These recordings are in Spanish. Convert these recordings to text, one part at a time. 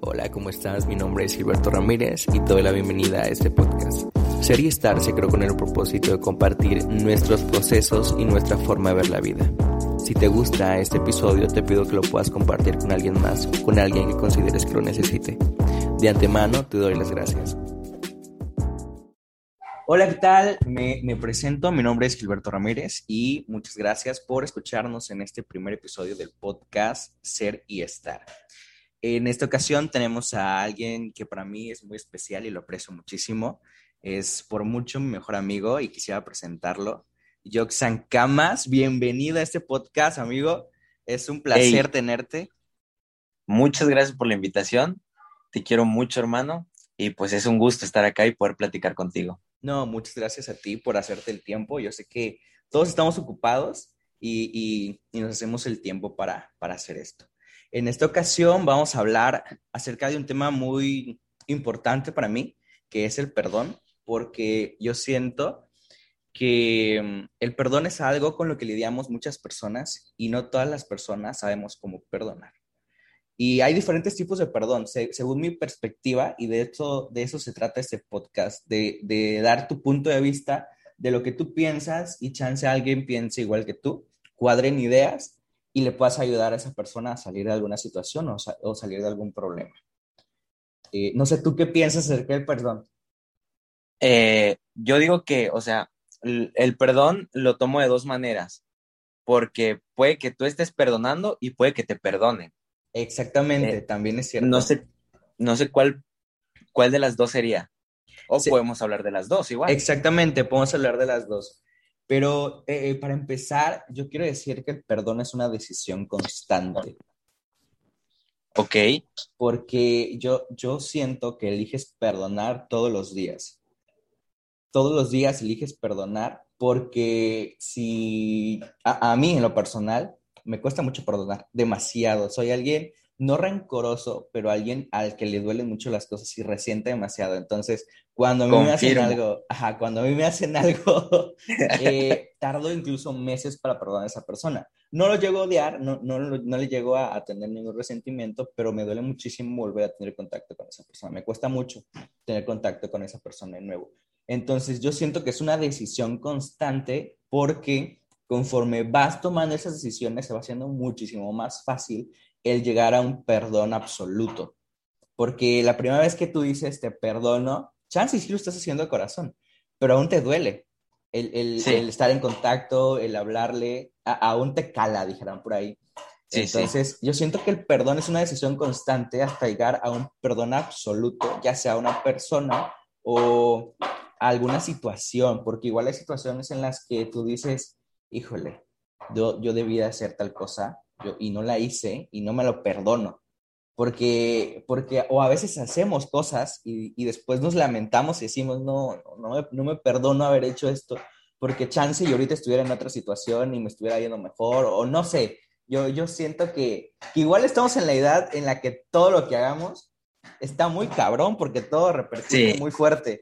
Hola, ¿cómo estás? Mi nombre es Gilberto Ramírez y te doy la bienvenida a este podcast. Ser y estar se creó con el propósito de compartir nuestros procesos y nuestra forma de ver la vida. Si te gusta este episodio, te pido que lo puedas compartir con alguien más, con alguien que consideres que lo necesite. De antemano, te doy las gracias. Hola, ¿qué tal? Me, me, presento, mi nombre es Gilberto Ramírez y muchas gracias por escucharnos en este primer episodio del podcast Ser y Estar. En esta ocasión tenemos a alguien que para mí es muy especial y lo aprecio muchísimo. Es por mucho mi mejor amigo y quisiera presentarlo. Yoxan Camas, bienvenido a este podcast, amigo. Es un placer tenerte. Muchas gracias por la invitación. Te quiero mucho, hermano. Y pues es un gusto estar acá y poder platicar contigo. No, muchas gracias a ti por hacerte el tiempo. Yo sé que todos estamos ocupados y, y, y nos hacemos el tiempo para, para hacer esto. En esta ocasión vamos a hablar acerca de un tema muy importante para mí, que es el perdón, porque yo siento que mm, el perdón es algo con lo que lidiamos muchas personas y no todas las personas sabemos cómo perdonar. Y hay diferentes tipos de perdón, según mi perspectiva, y de hecho de eso se trata este podcast, de, de dar tu punto de vista de lo que tú piensas y chance alguien piense igual que tú, cuadren ideas y le puedas ayudar a esa persona a salir de alguna situación o, o salir de algún problema. Eh, no sé, ¿tú qué piensas acerca del perdón? Eh, yo digo que, o sea, el, el, perdón lo tomo de dos maneras, porque puede que tú estés perdonando y puede que te perdonen. Exactamente, eh, también es cierto. No sé, no sé cuál, cuál de las dos sería. O sí. podemos hablar de las dos igual. Exactamente, podemos hablar de las dos. Pero eh, para empezar, yo quiero decir que el perdón es una decisión constante. Ok. Porque yo, yo siento que eliges perdonar todos los días. Todos los días eliges perdonar porque si a, a mí en lo personal me cuesta mucho perdonar, demasiado. Soy alguien no rencoroso, pero alguien al que le duelen mucho las cosas y resiente demasiado. Entonces, cuando a mí Confirmo. me hacen algo, ajá, cuando a mí me hacen algo, eh, tardo incluso meses para perdonar a esa persona. No lo llego a odiar, no, no, no le llego a, a, tener ningún resentimiento, pero me duele muchísimo volver a tener contacto con esa persona. Me cuesta mucho tener contacto con esa persona de nuevo. Entonces, yo siento que es una decisión constante porque conforme vas tomando esas decisiones, se va haciendo muchísimo más fácil el llegar a un perdón absoluto. Porque la primera vez que tú dices te perdono, chance sí lo estás haciendo de corazón, pero aún te duele. El, el, sí. el estar en contacto, el hablarle, a, aún te cala, dijeran por ahí. Sí, Entonces, sí. yo siento que el perdón es una decisión constante hasta llegar a un perdón absoluto, ya sea a una persona o a alguna situación, porque igual hay situaciones en las que tú dices, híjole, yo, yo debía hacer tal cosa yo, y no la hice y no me lo perdono. Porque, porque o a veces hacemos cosas y, y después nos lamentamos y decimos, no, no, me, no me perdono haber hecho esto, porque chance y ahorita estuviera en otra situación y me estuviera yendo mejor, o no sé, yo, yo siento que, que, igual estamos en la edad en la que todo lo que hagamos está muy cabrón, porque todo repercute sí. muy fuerte.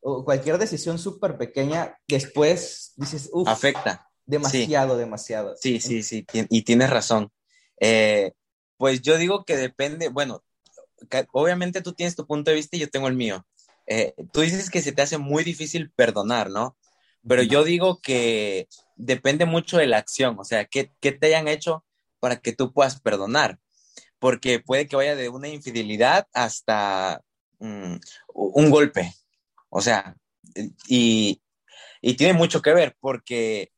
O cualquier decisión súper pequeña, después dices, uff. Afecta. Demasiado, sí. demasiado. Sí, sí, sí, y tienes razón. Eh, pues yo digo que depende, bueno, obviamente tú tienes tu punto de vista y yo tengo el mío. Eh, tú dices que se te hace muy difícil perdonar, ¿no? Pero yo digo que depende mucho de la acción, o sea, ¿qué, qué te hayan hecho para que tú puedas perdonar? Porque puede que vaya de una infidelidad hasta um, un golpe, o sea, y, y tiene mucho que ver porque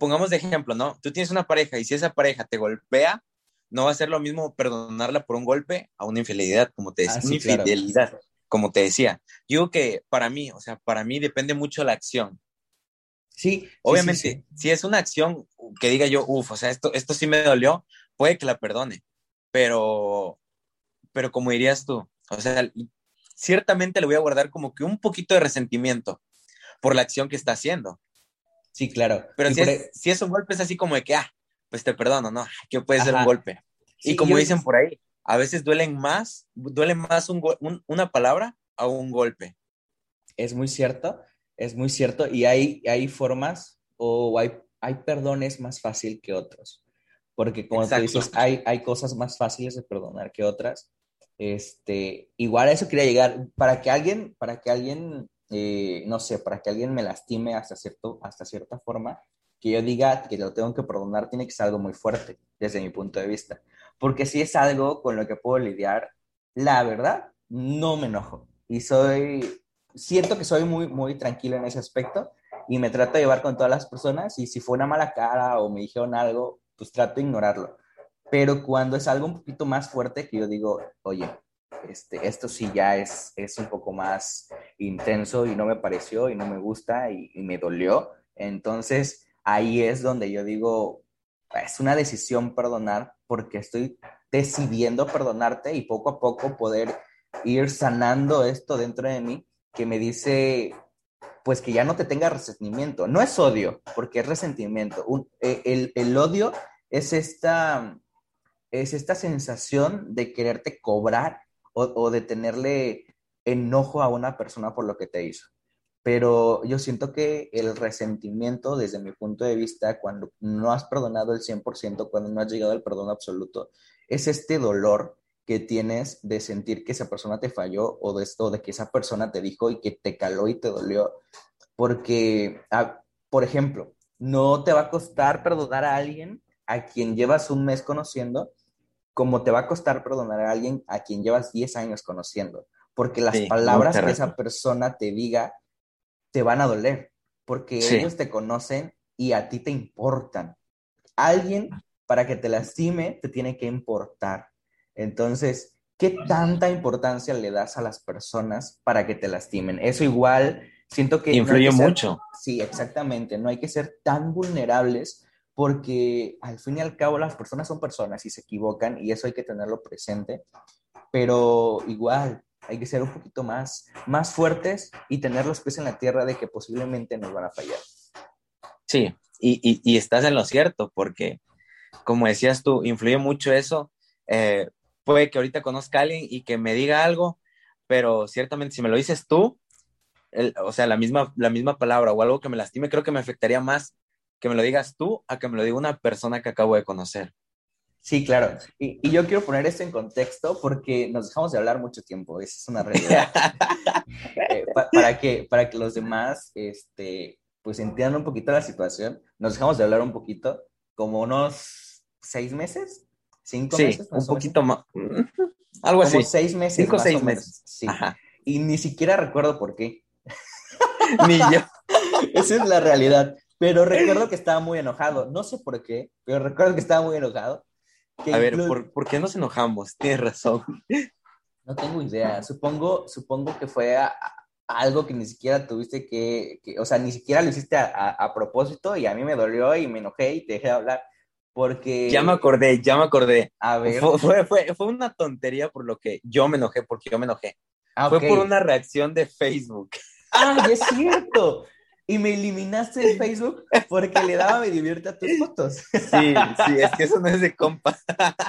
pongamos de ejemplo, ¿no? Tú tienes una pareja y si esa pareja te golpea, no va a ser lo mismo perdonarla por un golpe a una infidelidad, como te decía. Ah, sí, una infidelidad, claro. como te decía. Digo que para mí, o sea, para mí depende mucho la acción. Sí. Obviamente, sí, sí, si es una acción que diga yo, uff, o sea, esto, esto sí me dolió, puede que la perdone, pero, pero como dirías tú, o sea, ciertamente le voy a guardar como que un poquito de resentimiento por la acción que está haciendo. Sí, claro. Pero si es, si es, un golpe es así como de que, ah, pues te perdono, ¿no? Que puede Ajá. ser un golpe. Sí, y como dicen por ahí, a veces duelen más, duele más un, un, una palabra a un golpe. Es muy cierto, es muy cierto. Y hay, hay formas o hay, hay perdones más fácil que otros. Porque como Exacto. tú dices, hay, hay cosas más fáciles de perdonar que otras. este, igual a eso quería llegar, para que alguien, para que alguien, eh, no sé, para que alguien me lastime hasta, cierto, hasta cierta forma, que yo diga que lo tengo que perdonar, tiene que ser algo muy fuerte, desde mi punto de vista. Porque si es algo con lo que puedo lidiar, la verdad, no me enojo. Y soy, siento que soy muy, muy tranquilo en ese aspecto y me trato de llevar con todas las personas y si fue una mala cara o me dijeron algo, pues trato de ignorarlo. Pero cuando es algo un poquito más fuerte que yo digo, oye, este, esto sí ya es, es un poco más intenso y no me pareció y no me gusta y, me dolió. Entonces ahí es donde yo digo, es una decisión perdonar porque estoy decidiendo perdonarte y poco a poco poder ir sanando esto dentro de mí que me dice, pues que ya no te tenga resentimiento. No es odio, porque es resentimiento. Eh, el, odio es esta, es esta sensación de quererte cobrar o, de tenerle enojo a una persona por lo que te hizo. Pero yo siento que el resentimiento, desde mi punto de vista, cuando no has perdonado el 100%, cuando no has llegado al perdón absoluto, es este dolor que tienes de sentir que esa persona te falló o de que esa persona te dijo y que te caló y te dolió. Porque, por ejemplo, no te va a costar perdonar a alguien a quien llevas un mes conociendo, como te va a costar perdonar a alguien a quien llevas 10 años conociendo. Porque las palabras que esa persona te diga te van a doler, porque ellos te conocen y a ti te importan. Alguien para que te lastime te tiene que importar. Entonces, ¿qué tanta importancia le das a las personas para que te lastimen? Eso igual, siento que... Influye mucho. Sí, exactamente. No hay que ser tan vulnerables porque al fin y al cabo las personas son personas y se equivocan y eso hay que tenerlo presente. Pero igual, hay que ser un poquito más, más fuertes y tener los pies en la tierra de que posiblemente nos van a fallar. Sí, y, y, estás en lo cierto, porque como decías tú, influye mucho eso. Eh, puede que ahorita conozca a alguien y que me diga algo, pero ciertamente si me lo dices tú, o sea, la misma, la misma palabra o algo que me lastime, creo que me afectaría más que me lo digas tú a que me lo diga una persona que acabo de conocer. Sí, claro. Y, yo quiero poner esto en contexto porque nos dejamos de hablar mucho tiempo, esa es una realidad. Eh, para, que, para que los demás este, pues entiendan un poquito la situación, nos dejamos de hablar un poquito, como unos seis meses. ¿Cinco meses? un poquito más. Algo así. Como seis meses. Cinco o seis meses. Sí. Y ni siquiera recuerdo por qué. ni yo. Esa es la realidad. Pero recuerdo que estaba muy enojado. No sé por qué, pero recuerdo que estaba muy enojado. A ver, ¿por, qué nos enojamos? Tienes razón. No tengo idea. Supongo, supongo que fue algo que ni siquiera tuviste que, o sea, ni siquiera lo hiciste a, a, propósito y a mí me dolió y me enojé y te dejé de hablar. Porque... Ya me acordé, ya me acordé. A ver. Fue, fue, fue, una tontería por lo que yo me enojé, porque yo me enojé. Ah, fue por una reacción de Facebook. ¡Ah, es cierto! Y me eliminaste de Facebook porque le daba me divierte a tus fotos. Sí, sí, es que eso no es de compa.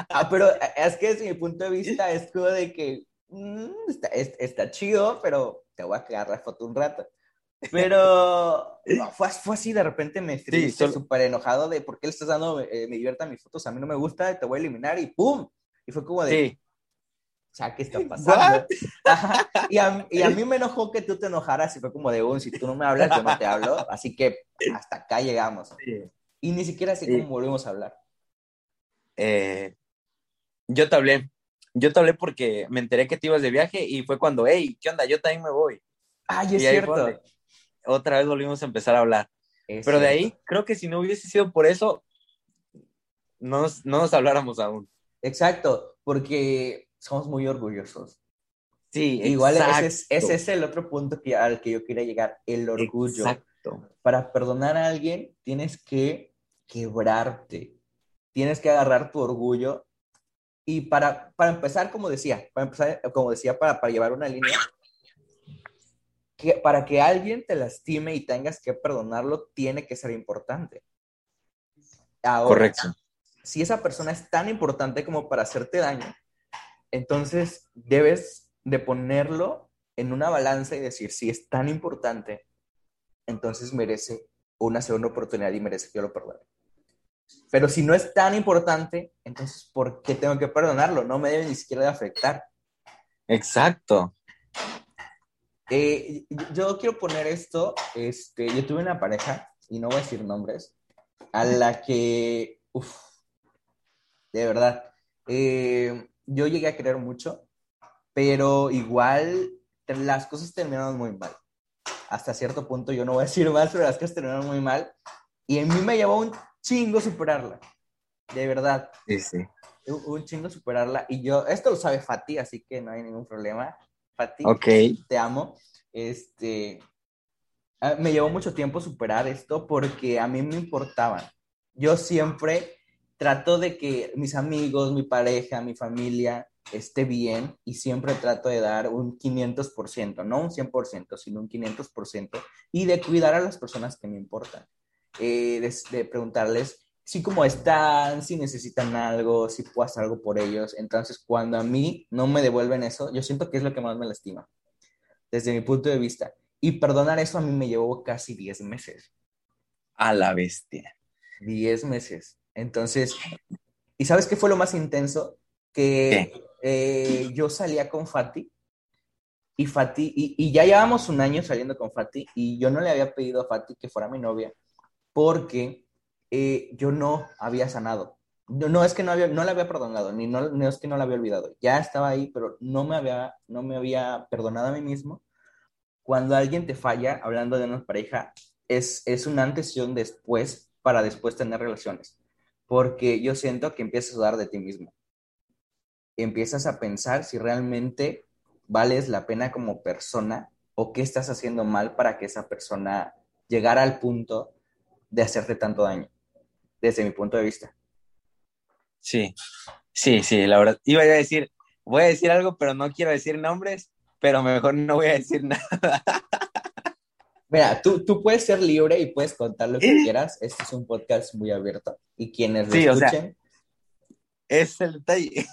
Ah, pero es que desde mi punto de vista es como de que mm, está, está, chido, pero te voy a quedar la foto un rato. Pero fue, fue, así, de repente me estoy súper enojado de por qué le estás dando, eh, me divierta mis fotos, a mí no me gusta, te voy a eliminar y ¡pum! Y fue como de, sí. O sea, ¿qué está pasando? Y, a, y, a, mí me enojó que tú te enojaras y fue como de, un, si tú no me hablas, yo no te hablo, así que hasta acá llegamos. Y ni siquiera sé cómo volvemos a hablar. Eh, yo te hablé, yo te hablé porque me enteré que te ibas de viaje y fue cuando, hey, ¿qué onda? Yo también me voy. Ay, es cierto otra vez volvimos a empezar a hablar. Pero de ahí, creo que si no hubiese sido por eso, no nos, no nos habláramos aún. Exacto, porque somos muy orgullosos. Sí, igual ese es, ese es, el otro punto que, al que yo quería llegar, el orgullo. Exacto. Para perdonar a alguien tienes que quebrarte, tienes que agarrar tu orgullo y para, para empezar, como decía, para empezar, como decía, para, para llevar una línea, para que alguien te lastime y tengas que perdonarlo, tiene que ser importante. Correcto. Si esa persona es tan importante como para hacerte daño, entonces debes de ponerlo en una balanza y decir, si es tan importante, entonces merece una segunda oportunidad y merece que yo lo perdone. Pero si no es tan importante, entonces, ¿por qué tengo que perdonarlo? No me debe ni siquiera de afectar. Exacto. Eh, yo quiero poner esto, este, yo tuve una pareja, y no voy a decir nombres, a la que, uff, de verdad, eh, yo llegué a querer mucho, pero igual las cosas terminaron muy mal. Hasta cierto punto, yo no voy a decir más, pero las cosas terminaron muy mal. Y en mí me llevó un chingo superarla. De verdad. Sí, sí. Un, un chingo superarla. Y yo, esto lo sabe Fati, así que no hay ningún problema. Fati, Ok. te amo. Este, ah, me llevó mucho tiempo superar esto porque a mí me importaban. Yo siempre trato de que mis amigos, mi pareja, mi familia esté bien y siempre trato de dar un 500%, no un 100%, sino un 500% y de cuidar a las personas que me importan. Eh, de, de preguntarles si cómo están, si necesitan algo, si puedo hacer algo por ellos. Entonces, cuando a mí no me devuelven eso, yo siento que es lo que más me lastima desde mi punto de vista. Y perdonar eso a mí me llevó casi 10 meses. A la bestia. 10 meses. Entonces, ¿y sabes qué fue lo más intenso? Que eh, yo salía con Fati y Fati, y, y, ya llevamos un año saliendo con Fati y yo no le había pedido a Fati que fuera mi novia porque eh, yo no había sanado. No, no, es que no, había, no la había perdonado, ni no, no, es que no la había olvidado. Ya estaba ahí, pero no me había, no me había perdonado a mí mismo. Cuando alguien te falla, hablando de una pareja, es, es un antes y un después para después tener relaciones. Porque yo siento que empiezas a dudar de ti mismo. Empiezas a pensar si realmente vales la pena como persona o qué estás haciendo mal para que esa persona llegara al punto de hacerte tanto daño, desde mi punto de vista. Sí, sí, sí, la verdad. Iba a decir, voy a decir algo, pero no quiero decir nombres, pero mejor no voy a decir nada. Mira, tú, tú puedes ser libre y puedes contar lo que quieras. Este es un podcast muy abierto. Y quienes lo Sí, o sea, escuchen, Es el detalle.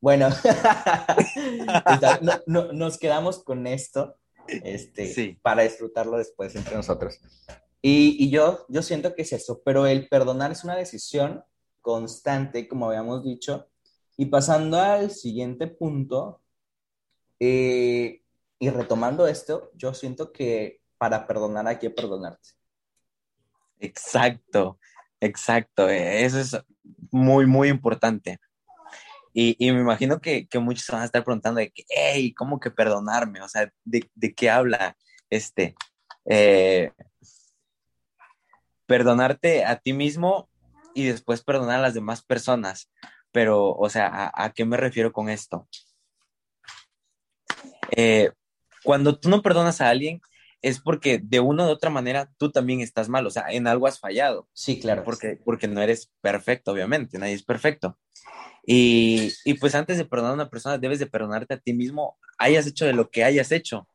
bueno, no- no- nos quedamos con esto este, Sí. para disfrutarlo después entre nosotros. Y, y yo, yo siento que es eso, pero el perdonar es una decisión constante, como habíamos dicho. Y pasando al siguiente punto, eh, y retomando esto, yo siento que para perdonar hay que perdonarte. Exacto, exacto. eh, Eso es muy, muy importante. Y, y me imagino que, que muchos van a estar preguntando de que, hey, ¿cómo que perdonarme? O sea, ¿de, de qué habla este? Eh, perdonarte a ti mismo y después perdonar a las demás personas. Pero, o sea, ¿a, a qué me refiero con esto? Eh, cuando tú no perdonas a alguien, es porque de una u otra manera tú también estás mal, o sea, en algo has fallado, Sí, claro. porque, porque no eres perfecto, obviamente, nadie es perfecto. Y, y pues antes de perdonar a una persona, debes de perdonarte a ti mismo, hayas hecho de lo que hayas hecho,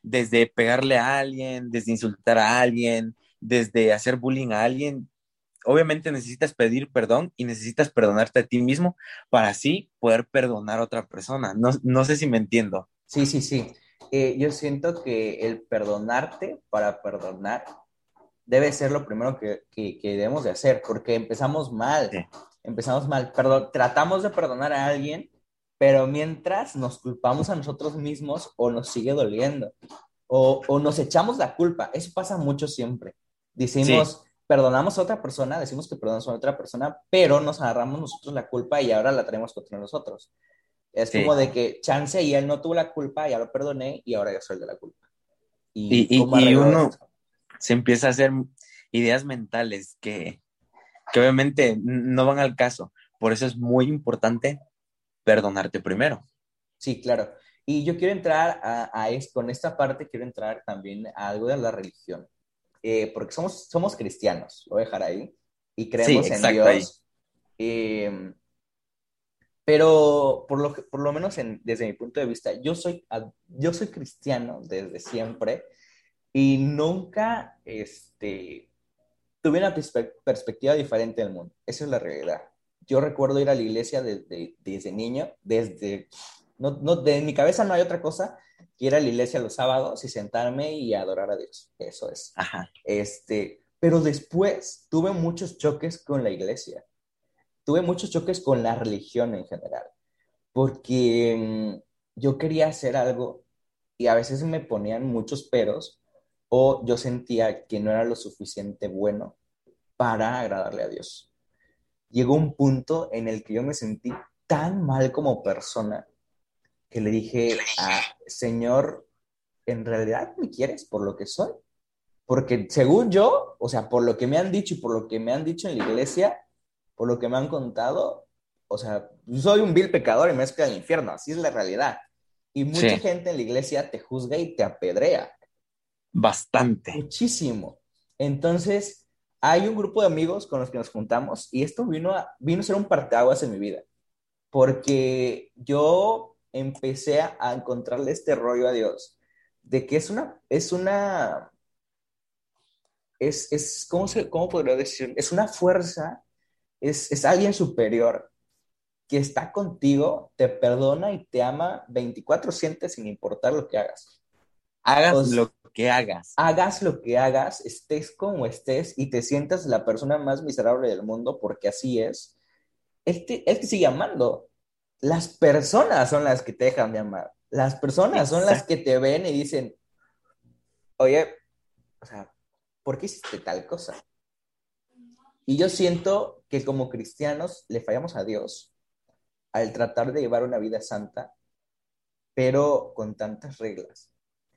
desde pegarle a alguien, desde insultar a alguien, desde hacer bullying a alguien. Obviamente necesitas pedir perdón y necesitas perdonarte a ti mismo para así poder perdonar a otra persona. No, no sé si me entiendo. Sí, sí, sí. Eh, yo siento que el perdonarte para perdonar debe ser lo primero que, que- que debemos de hacer, porque empezamos mal, Sí. empezamos mal, perdón, tratamos de perdonar a alguien, pero mientras nos culpamos a nosotros mismos o nos sigue doliendo, o, o nos echamos la culpa, eso pasa mucho siempre. Decimos, perdonamos a otra persona, decimos que perdonamos a otra persona, pero nos agarramos nosotros la culpa y ahora la traemos contra nosotros. Es Sí. como de que chance y él no tuvo la culpa, ya lo perdoné y ahora yo soy de la culpa. Y- y- y arreglo uno- esto? se empieza a hacer ideas mentales que, que obviamente no van al caso. Por eso es muy importante perdonarte primero. Sí, claro. Y yo quiero entrar a, a es- con esta parte, quiero entrar también a algo de la religión. Eh, porque somos, somos cristianos, lo voy a dejar ahí, y creemos en exacto, ahí. Dios. Eh, pero por lo, por lo menos en- desde mi punto de vista, yo soy, yo soy cristiano desde siempre y nunca este, tuve una perspe- perspectiva diferente del mundo. Esa es la realidad. Yo recuerdo ir a la iglesia desde, desde niño, desde... No, no, de mi cabeza no hay otra cosa que ir a la iglesia los sábados y sentarme y adorar a Dios. Eso es. Ajá. Este, pero después tuve muchos choques con la iglesia. Tuve muchos choques con la religión en general, porque mm, yo quería hacer algo y a veces me ponían muchos peros o yo sentía que no era lo suficiente bueno para agradarle a Dios. Llegó un punto en el que yo me sentí tan mal como persona que le dije a Señor, ¿en realidad me quieres por lo que soy? Porque según yo, o sea, por lo que me han dicho y por lo que me han dicho en la iglesia, por lo que me han contado, o sea, soy un vil pecador y me escribo al infierno, así es la realidad. Y mucha gente en la iglesia te juzga y te apedrea. Bastante. Muchísimo. Entonces, hay un grupo de amigos con los que nos juntamos y esto vino a, vino a ser un parteaguas en mi vida. Porque yo empecé a encontrarle este rollo a Dios de que es una, es una, es, es ¿cómo, se, ¿cómo podría decir? Es una fuerza, es, es alguien superior que está contigo, te perdona y te ama 24/7 sin importar lo que hagas. Hagas lo que hagas. Hagas lo que hagas, estés como estés y te sientas la persona más miserable del mundo porque así es. Él te, él te sigue amando. Las personas son las que te dejan de amar. Las personas son las que te ven y dicen, oye, o sea, ¿por qué hiciste tal cosa? Y yo siento que como cristianos le fallamos a Dios al tratar de llevar una vida santa, pero con tantas reglas.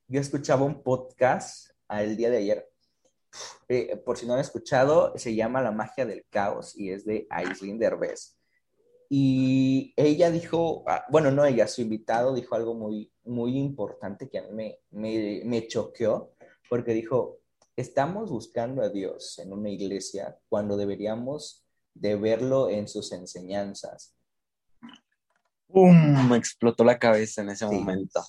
Yo escuchaba un podcast el día de ayer, eh, por si no han escuchado, se llama La magia del caos y es de Aislinn Derbez. Y ella dijo, ah, bueno, no ella, su invitado dijo algo muy, muy importante que a mí me, me, choqueó, porque dijo, estamos buscando a Dios en una iglesia cuando deberíamos de verlo en sus enseñanzas. ¡Pum! Me explotó la cabeza en ese momento.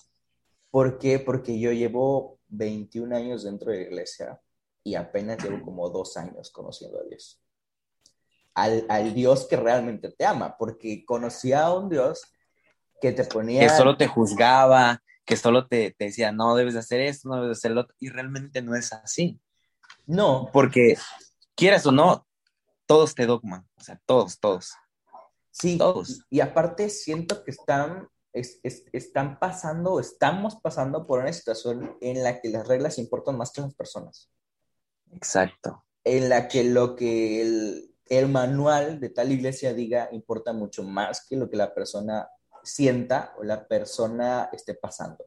¿Por qué? Porque yo llevo 21 años dentro de la iglesia y apenas llevo como dos años conociendo a Dios al, Dios que realmente te ama, porque conocía a un Dios que te ponía... Que solo te juzgaba, que solo te, decía, no debes de hacer esto, no debes de hacer lo otro, y realmente no es así. No. Porque quieras o no, todos te dogman, o sea, todos, todos. Sí, todos. Y, aparte siento que están, están pasando, estamos pasando por una situación en la que las reglas importan más que las personas. Exacto. En la que lo que el, el manual de tal iglesia diga importa mucho más que lo que la persona sienta o la persona esté pasando.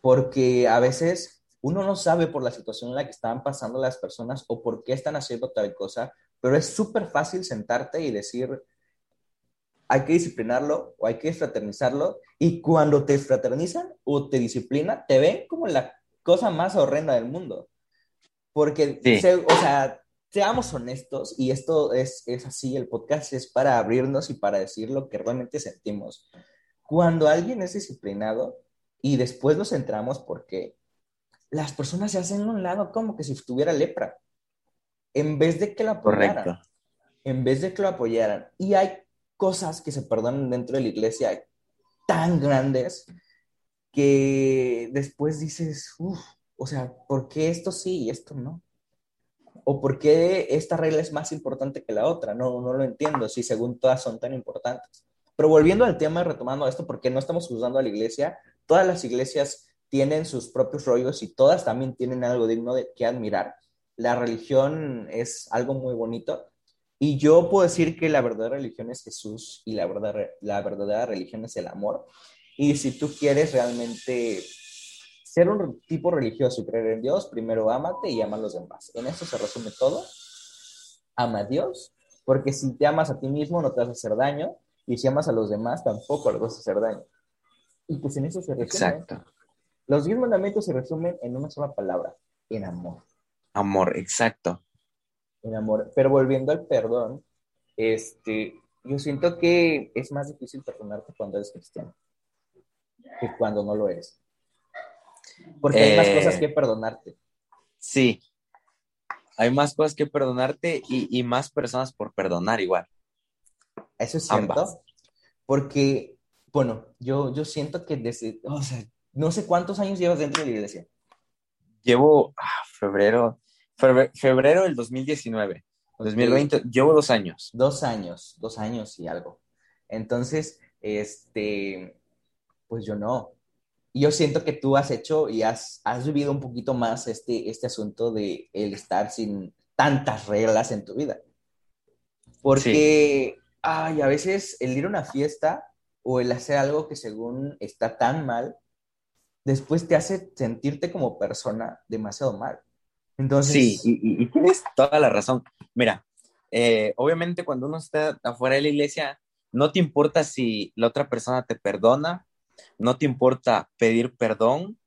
Porque a veces uno no sabe por la situación en la que están pasando las personas o por qué están haciendo tal cosa, pero es súper fácil sentarte y decir, hay que disciplinarlo o hay que fraternizarlo, y cuando te fraternizan o te disciplinan, te ven como la cosa más horrenda del mundo. Porque, o sea, seamos honestos, y esto es, es así, el podcast es para abrirnos y para decir lo que realmente sentimos. Cuando alguien es disciplinado y después nos centramos porque las personas se hacen a un lado como que si tuviera lepra, en vez de que lo apoyaran. En vez de que lo apoyaran. Y hay cosas que se perdonan dentro de la iglesia tan grandes que después dices, uff, o sea, ¿por qué esto sí y esto no? ¿O por qué esta regla es más importante que la otra? No, no lo entiendo, si según todas son tan importantes. Pero volviendo al tema, retomando esto, porque no estamos juzgando a la iglesia, todas las iglesias tienen sus propios rollos y todas también tienen algo digno de que admirar. La religión es algo muy bonito y yo puedo decir que la verdadera religión es Jesús y la, verdad, la verdadera religión es el amor. Y si tú quieres realmente ser un tipo religioso y creer en Dios, primero ámate y ama a los demás. En eso se resume todo. Ama a Dios, porque si te amas a ti mismo no te vas a hacer daño, y si amas a los demás tampoco les vas a hacer daño. Y pues en eso se resume. Exacto. Los diez mandamientos se resumen en una sola palabra, en amor. Amor, exacto. En amor. Pero volviendo al perdón, este, yo siento que es más difícil perdonarte cuando eres cristiano que cuando no lo eres. Porque hay más cosas eh, que perdonarte. Sí, hay más cosas que perdonarte y, más personas por perdonar igual. Eso es cierto. Porque, bueno, yo, yo siento que desde, o sea, no sé cuántos años llevas dentro de la iglesia. Llevo ah, febrero, febrero, del 2019. 2020, llevo dos años. Dos años, dos años y algo. Entonces, este, pues yo no. Y yo siento que tú has hecho y has, has vivido un poquito más este, este asunto de el estar sin tantas reglas en tu vida. Porque, ay, a veces el ir a una fiesta o el hacer algo que según está tan mal, después te hace sentirte como persona demasiado mal. Entonces... Sí, y, tienes toda la razón. Mira, eh, obviamente cuando uno está afuera de la iglesia, no te importa si la otra persona te perdona, no te importa pedir perdón.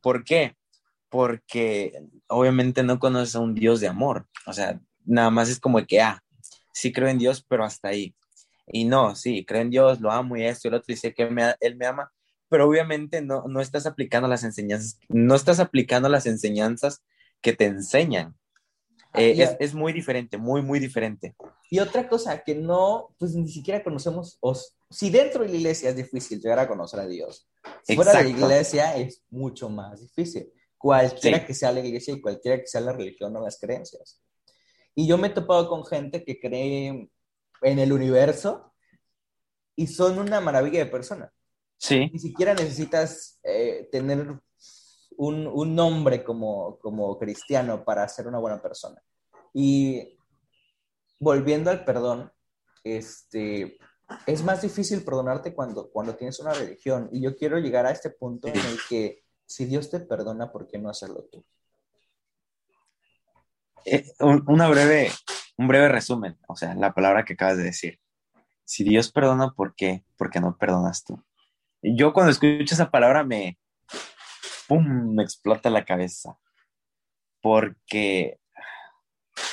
¿Por qué? Porque obviamente no conoces a un Dios de amor. O sea, nada más es como que, ah, sí creo en Dios, pero hasta ahí. Y no, sí, creo en Dios, lo amo y esto y el otro dice que Él me ama, pero obviamente no, no estás aplicando las enseñanzas, no estás aplicando las enseñanzas que te enseñan. Eh, es, es, muy diferente, muy, muy diferente. Y otra cosa que no, pues ni siquiera conocemos, si dentro de la iglesia es difícil llegar a conocer a Dios, fuera de la iglesia es mucho más difícil. Cualquiera que sea la iglesia y cualquiera que sea la religión o las creencias. Y yo me he topado con gente que cree en el universo y son una maravilla de persona. Sí. Ni siquiera necesitas eh, tener un, un, nombre como, como cristiano para ser una buena persona. Y volviendo al perdón, este, es más difícil perdonarte cuando, cuando tienes una religión. Y yo quiero llegar a este punto en el que si Dios te perdona, ¿por qué no hacerlo tú? Eh, una breve, un breve resumen, o sea, la palabra que acabas de decir. Si Dios perdona, ¿por qué? Porque no perdonas tú. Yo cuando escucho esa palabra me, ¡pum!, me explota la cabeza. Porque,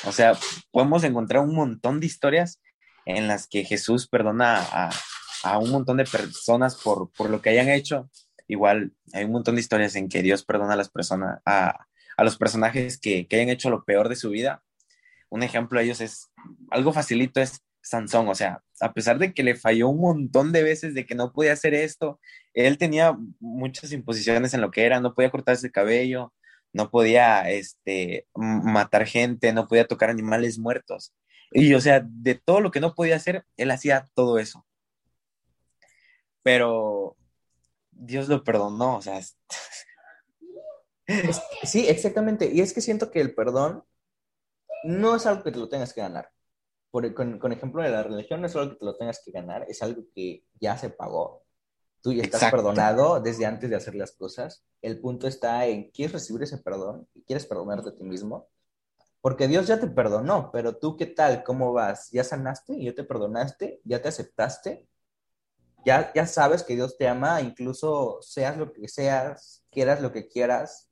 o sea, podemos encontrar un montón de historias en las que Jesús perdona a, a un montón de personas por, por, lo que hayan hecho. Igual hay un montón de historias en que Dios perdona a las personas, a, a los personajes que, que, hayan hecho lo peor de su vida. Un ejemplo de ellos es, algo facilito es Sansón, o sea, a pesar de que le falló un montón de veces de que no podía hacer esto, él tenía muchas imposiciones en lo que era, no podía cortarse el cabello, no podía este, matar gente, no podía tocar animales muertos. Y o sea, de todo lo que no podía hacer, él hacía todo eso. Pero Dios lo perdonó, o sea. sí, exactamente. Y es que siento que el perdón no es algo que te lo tengas que ganar con, con, ejemplo de la religión, no es algo que te lo tengas que ganar, es algo que ya se pagó. Tú ya estás perdonado desde antes de hacer las cosas. El punto está en, ¿quieres recibir ese perdón? ¿Y quieres perdonarte a ti mismo? Porque Dios ya te perdonó, pero tú qué tal, cómo vas, ya sanaste, ya te perdonaste, ya te aceptaste, ya, ya sabes que Dios te ama, incluso seas lo que seas, quieras lo que quieras,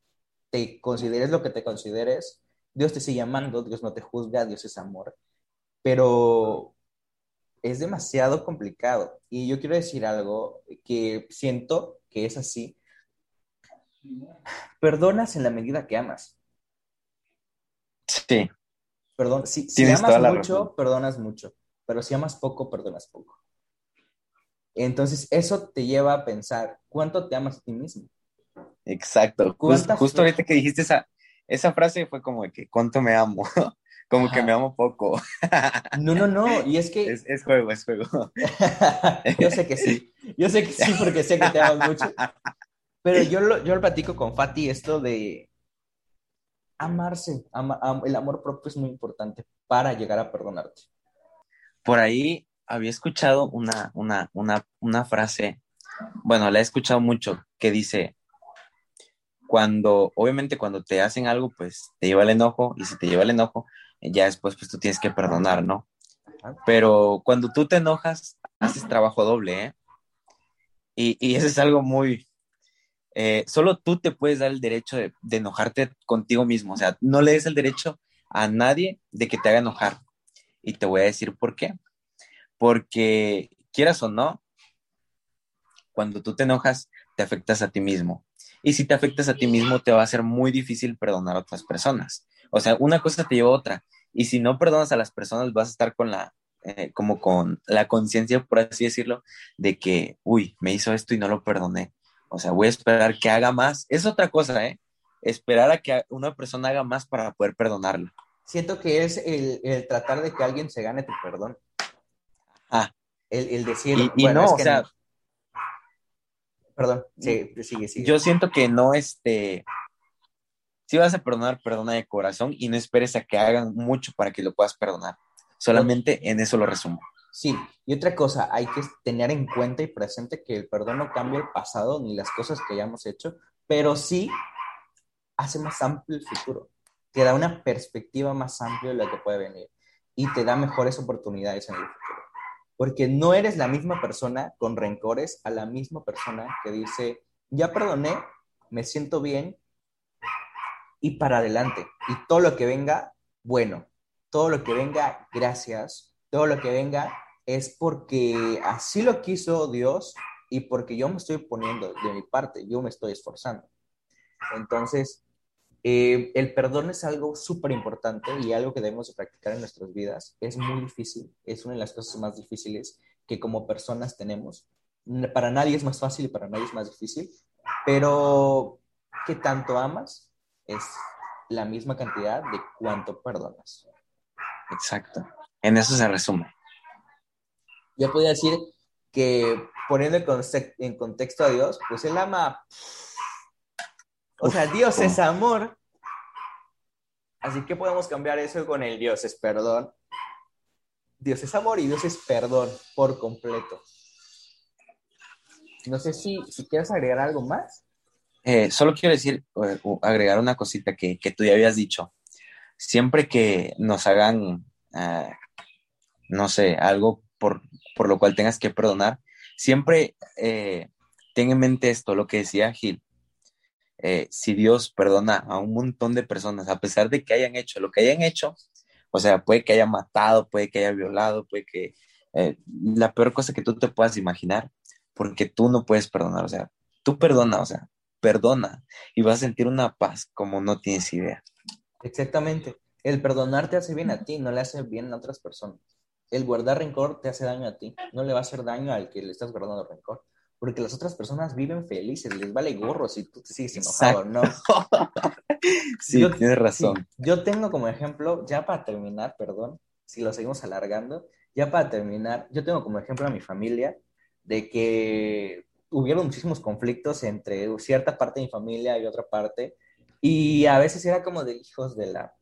te consideres lo que te consideres, Dios te sigue amando, Dios no te juzga, Dios es amor pero es demasiado complicado. Y yo quiero decir algo que siento que es así. Perdonas en la medida que amas. Sí. Perdón, si, si amas mucho, perdonas mucho, pero si amas poco, perdonas poco. Entonces, eso te lleva a pensar, ¿cuánto te amas a ti mismo? Exacto. Justo, ahorita que dijiste esa, esa frase fue como de que, ¿cuánto me amo? Como que me amo poco. No, no, no. Y es que. Es, juego, es juego. yo sé que sí. Yo sé que sí, porque sé que te amo mucho. Pero yo lo, yo lo platico con Fati, esto de amarse. el amor propio es muy importante para llegar a perdonarte. Por ahí había escuchado una, una, una, una frase, bueno, la he escuchado mucho, que dice: cuando, obviamente, cuando te hacen algo, pues te lleva el enojo, y si te lleva el enojo, ya después pues tú tienes que perdonar, ¿no? Pero cuando tú te enojas, haces trabajo doble, ¿eh? Y, y eso es algo muy... Eh, solo tú te puedes dar el derecho de, de, enojarte contigo mismo, o sea, no le des el derecho a nadie de que te haga enojar. Y te voy a decir por qué. Porque quieras o no, cuando tú te enojas, te afectas a ti mismo. Y si te afectas a ti mismo, te va a ser muy difícil perdonar a otras personas. O sea, una cosa te lleva a otra. Y si no perdonas a las personas, vas a estar con la, eh, como con la conciencia, por así decirlo, de que, uy, me hizo esto y no lo perdoné. O sea, voy a esperar que haga más. Es otra cosa, ¿eh? Esperar a que una persona haga más para poder perdonarla. siento que es el, el tratar de que alguien se gane tu perdón. Ah, El, el decir, y, y bueno, no, es o sea, no. Perdón, sí, sigue, sigue. yo siento que no, este, si vas a perdonar, perdona de corazón y no esperes a que hagan mucho para que lo puedas perdonar. Solamente en eso lo resumo. Sí, y otra cosa, hay que tener en cuenta y presente que el perdón no cambia el pasado ni las cosas que hayamos hecho, pero sí hace más amplio el futuro. Te da una perspectiva más amplia de lo que puede venir y te da mejores oportunidades en el futuro. Porque no eres la misma persona con rencores a la misma persona que dice, ya perdoné, me siento bien y para adelante. Y todo lo que venga, bueno. Todo lo que venga, gracias. Todo lo que venga es porque así lo quiso Dios y porque yo me estoy poniendo de mi parte, yo me estoy esforzando. Entonces, eh, el perdón es algo súper importante y algo que debemos de practicar en nuestras vidas. Es muy difícil, es una de las cosas más difíciles que como personas tenemos. Para nadie es más fácil y para nadie es más difícil, pero que tanto amas es la misma cantidad de cuánto perdonas. Exacto. En eso se resume. Yo podría decir que poniendo en, contexto a Dios, pues Él ama. O sea, Dios es amor. Así que podemos cambiar eso con el Dios es perdón. Dios es amor y Dios es perdón por completo. No sé si, si quieres agregar algo más. Eh, solo quiero decir, agregar una cosita que, que tú ya habías dicho. Siempre que nos hagan, ah, no sé, algo por, por lo cual tengas que perdonar, siempre eh, ten en mente esto, lo que decía Gil. Eh, si Dios perdona a un montón de personas, a pesar de que hayan hecho lo que hayan hecho, o sea, puede que haya matado, puede que haya violado, puede que eh, la peor cosa que tú te puedas imaginar, porque tú no puedes perdonar, o sea, tú perdona, o sea, perdona y vas a sentir una paz como no tienes idea. Exactamente. El perdonar te hace bien a ti, no le hace bien a otras personas. El guardar rencor te hace daño a ti, no le va a hacer daño al que le estás guardando rencor. Porque las otras personas viven felices, les vale gorro si tú te sigues enojado, ¿no? sí, Yo- tienes razón. Sí, yo tengo como ejemplo, ya para terminar, perdón, si lo seguimos alargando, ya para terminar, yo tengo como ejemplo a mi familia de que hubieron muchísimos conflictos entre cierta parte de mi familia y otra parte, y a veces era como de hijos de la,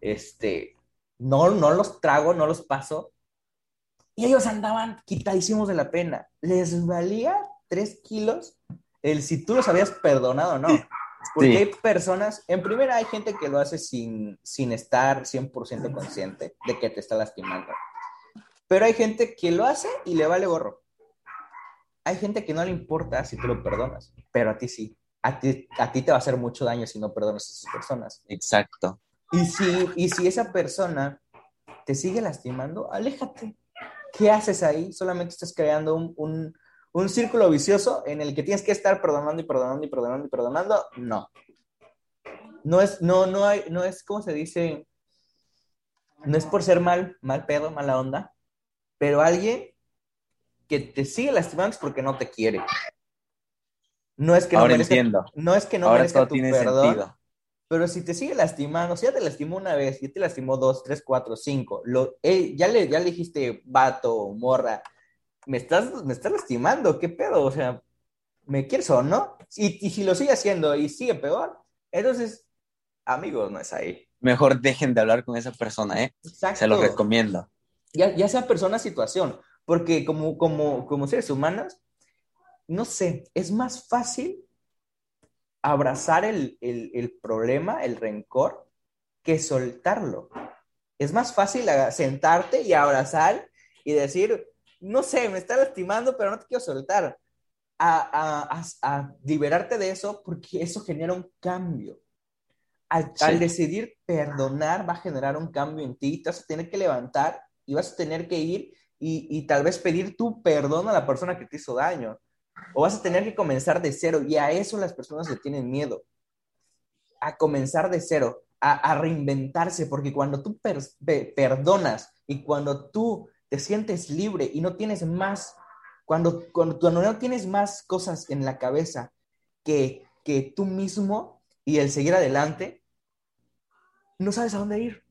este, no, no los trago, no los paso, y ellos andaban quitadísimos de la pena, les valía tres kilos el si tú los habías perdonado o no. Porque Sí. hay personas, en primera hay gente que lo hace sin, sin estar 100% consciente de que te está lastimando. Pero hay gente que lo hace y le vale gorro. Hay gente que no le importa si tú lo perdonas, pero a ti sí. A ti, a ti te va a hacer mucho daño si no perdonas a esas personas. Exacto. Y si, y si esa persona te sigue lastimando, aléjate. ¿Qué haces ahí? Solamente estás creando un, un, un círculo vicioso en el que tienes que estar perdonando y perdonando y perdonando y perdonando. No. No es, no, no hay, no es, ¿cómo se dice? No es por ser mal, mal pedo, mala onda, pero alguien que te sigue lastimando es porque no te quiere. No es que no Ahora merezca, entiendo. no es que no Ahora merezca tu perdón, sentido. pero si te sigue lastimando, si ya te lastimó una vez, ya te lastimó dos, tres, cuatro, cinco, lo, eh, ya, le, ya le dijiste vato, morra, me estás, me estás lastimando, ¿qué pedo? O sea, ¿me quieres o no? Y, y si lo sigue haciendo y sigue peor, entonces, amigos, no es ahí. Mejor dejen de hablar con esa persona, ¿eh? Exacto. Se los recomiendo. Ya, ya sea persona, situación, porque como, como, como seres humanos, no sé, es más fácil abrazar el, el, el problema, el rencor, que soltarlo. Es más fácil sentarte y abrazar y decir, no sé, me está lastimando, pero no te quiero soltar. A, a- a- a liberarte de eso porque eso genera un cambio. Al, Sí. al decidir perdonar va a generar un cambio en ti, te vas a tener que levantar y vas a tener que ir y, y tal vez pedir tu perdón a la persona que te hizo daño. O vas a tener que comenzar de cero y a eso las personas le tienen miedo. A comenzar de cero, a, reinventarse, porque cuando tú per- pe- perdonas y cuando tú te sientes libre y no tienes más, cuando, cuando, cuando no tienes más cosas en la cabeza que, que tú mismo y el seguir adelante, no sabes a dónde ir.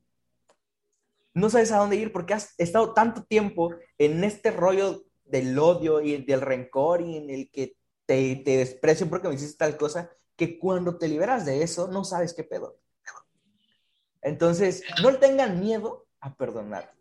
No sabes a dónde ir porque has estado tanto tiempo en este rollo del odio y del rencor y en el que te, te desprecio porque me hiciste tal cosa, que cuando te liberas de eso no sabes qué pedo. Entonces, no tengan miedo a perdonar.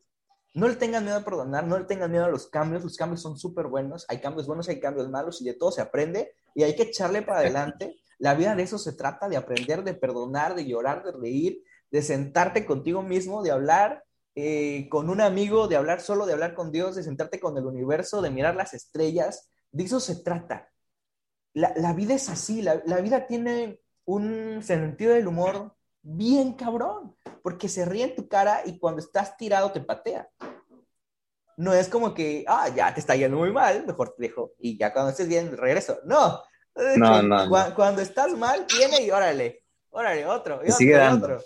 No le tengan miedo a perdonar, no le tengan miedo a los cambios. Los cambios son súper buenos. Hay cambios buenos, hay cambios malos y de todo se aprende y hay que echarle para adelante. La vida de eso se trata, de aprender, de perdonar, de llorar, de reír, de sentarte contigo mismo, de hablar eh, con un amigo, de hablar solo, de hablar con Dios, de sentarte con el universo, de mirar las estrellas. De eso se trata. La, vida es así, la, la vida tiene un sentido del humor bien cabrón, porque se ríe en tu cara y cuando estás tirado te patea. No es como que, ah, ya te está yendo muy mal, mejor te dejo y ya cuando estés bien regreso. No, no, no, Cuando estás mal, viene y órale, órale, otro, y, sigue dando. otro.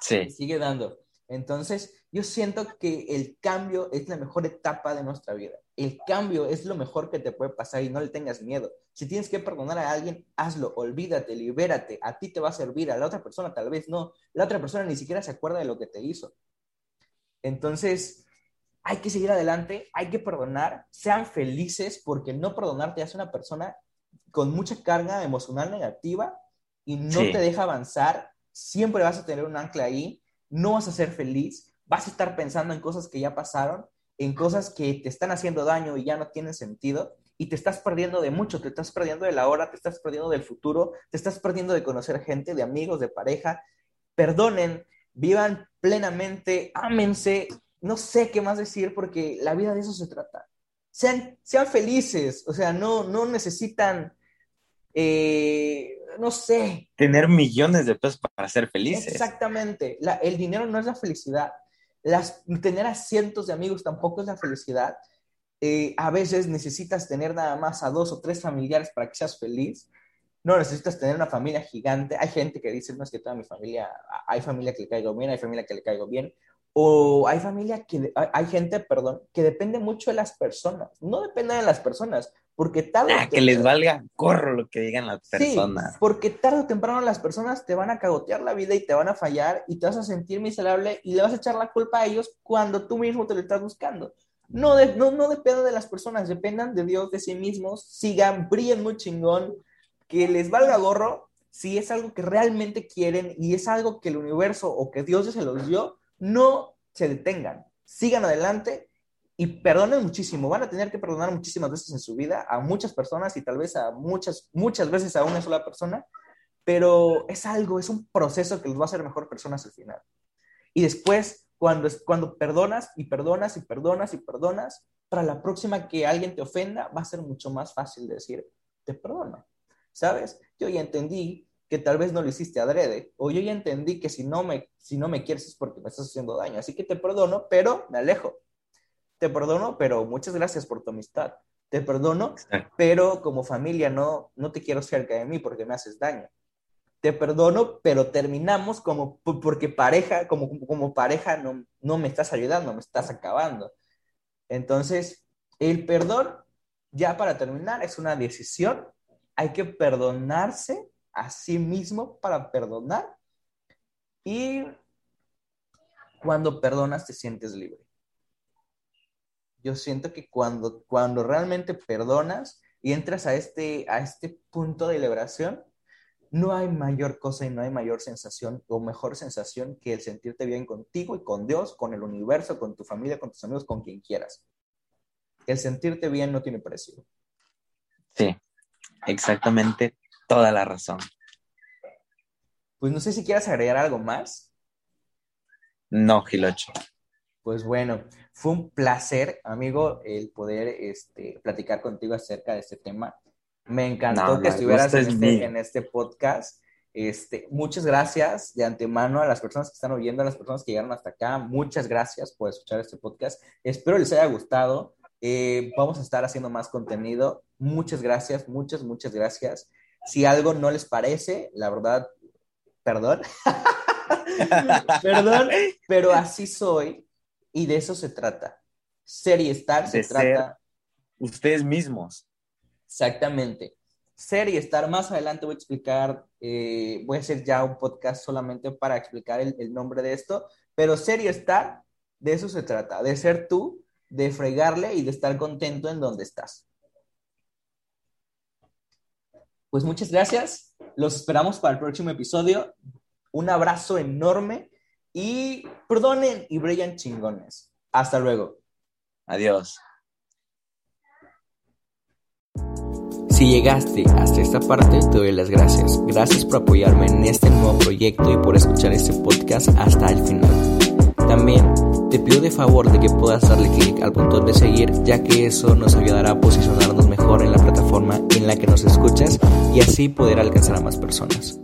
Sí. sigue dando. Entonces, yo siento que el cambio es la mejor etapa de nuestra vida. El cambio es lo mejor que te puede pasar y no le tengas miedo. Si tienes que perdonar a alguien, hazlo, olvídate, libérate. A ti te va a servir, a la otra persona tal vez no. La otra persona ni siquiera se acuerda de lo que te hizo. Entonces, hay que seguir adelante, hay que perdonar, sean felices porque no perdonar te hace una persona con mucha carga emocional negativa y no te deja avanzar. Siempre vas a tener un ancla ahí, no vas a ser feliz, vas a estar pensando en cosas que ya pasaron en cosas que te están haciendo daño y ya no tienen sentido y te estás perdiendo de mucho, te estás perdiendo de la hora, te estás perdiendo del futuro, te estás perdiendo de conocer gente, de amigos, de pareja. Perdonen, vivan plenamente, ámense, no sé qué más decir porque la vida de eso se trata. Sean, sean felices, o sea, no, no necesitan, eh, no sé. Tener millones de pesos para ser felices. Exactamente, el dinero no es la felicidad las, tener a cientos de amigos tampoco es la felicidad. Eh, a veces necesitas tener nada más a dos o tres familiares para que seas feliz. No necesitas tener una familia gigante. Hay gente que dice, no es que toda mi familia, hay familia que le caigo bien, hay familia que le caigo bien. O hay familia que, hay gente, perdón, que depende mucho de las personas. No depende de las personas, porque tarde ah, que les valga corro lo que digan las personas. Sí, porque tarde o temprano las personas te van a cagotear la vida y te van a fallar y te vas a sentir miserable y le vas a echar la culpa a ellos cuando tú mismo te lo estás buscando. No, no, no depende de las personas, dependan de Dios, de sí mismos, sigan, brillen muy chingón, que les valga gorro si es algo que realmente quieren y es algo que el universo o que Dios ya se los dio, no se detengan, sigan adelante y perdonen muchísimo. Van a tener que perdonar muchísimas veces en su vida a muchas personas y tal vez a muchas, muchas veces a una sola persona, pero es algo, es un proceso que los va a hacer mejor personas al final. Y después, cuando, cuando perdonas y perdonas y perdonas y perdonas, para la próxima que alguien te ofenda, va a ser mucho más fácil decir, te perdono. ¿Sabes? Yo ya entendí que tal vez no lo hiciste adrede, o yo ya entendí que si no me, si no me quieres es porque me estás haciendo daño, así que te perdono, pero me alejo te perdono, pero muchas gracias por tu amistad. Te perdono, pero como familia no, no te quiero cerca de mí porque me haces daño. Te perdono, pero terminamos como porque pareja, como, como pareja no, no me estás ayudando, me estás acabando. Entonces, el perdón, ya para terminar, es una decisión. Hay que perdonarse a sí mismo para perdonar. Y cuando perdonas te sientes libre yo siento que cuando, cuando realmente perdonas y entras a este, a este punto de liberación, no hay mayor cosa y no hay mayor sensación o mejor sensación que el sentirte bien contigo y con Dios, con el universo, con tu familia, con tus amigos, con quien quieras. El sentirte bien no tiene precio. Sí, exactamente toda la razón. Pues no sé si quieras agregar algo más. No, Gilocho. Pues bueno, fue un placer, amigo, el poder este, platicar contigo acerca de este tema. Me encantó que estuvieras este, en este, podcast. Este, muchas gracias de antemano a las personas que están oyendo, a las personas que llegaron hasta acá. Muchas gracias por escuchar este podcast. Espero les haya gustado. Eh, vamos a estar haciendo más contenido. Muchas gracias, muchas, muchas gracias. Si algo no les parece, la verdad, perdón. perdón, pero así soy. Y de eso se trata. Ser y estar se trata. ustedes mismos. Exactamente. Ser y estar. Más adelante voy a explicar, eh, voy a hacer ya un podcast solamente para explicar el, nombre de esto, pero ser y estar De eso se trata, de ser tú, de fregarle y de estar contento en donde estás. Pues muchas gracias. Los esperamos para el próximo episodio. Un abrazo enorme y perdonen y brillan chingones. Hasta luego. Adiós. Si llegaste hasta esta parte, te doy las gracias. Gracias por apoyarme en este nuevo proyecto y por escuchar este podcast hasta el final. También te pido de favor de que puedas darle clic al botón de seguir, ya que eso nos ayudará a posicionarnos mejor en la plataforma en la que nos escuchas y así poder alcanzar a más personas.